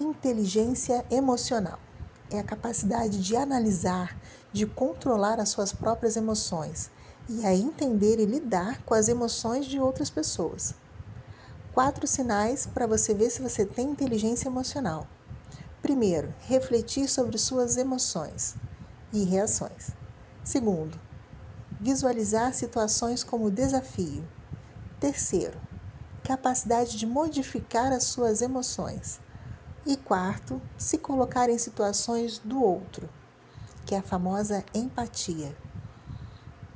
Inteligência emocional é a capacidade de analisar, de controlar as suas próprias emoções e a entender e lidar com as emoções de outras pessoas. Quatro sinais para você ver se você tem inteligência emocional. Primeiro, refletir sobre suas emoções e reações. Segundo, visualizar situações como desafio. Terceiro, capacidade de modificar as suas emoções. E quarto, se colocar em situações do outro, que é a famosa empatia.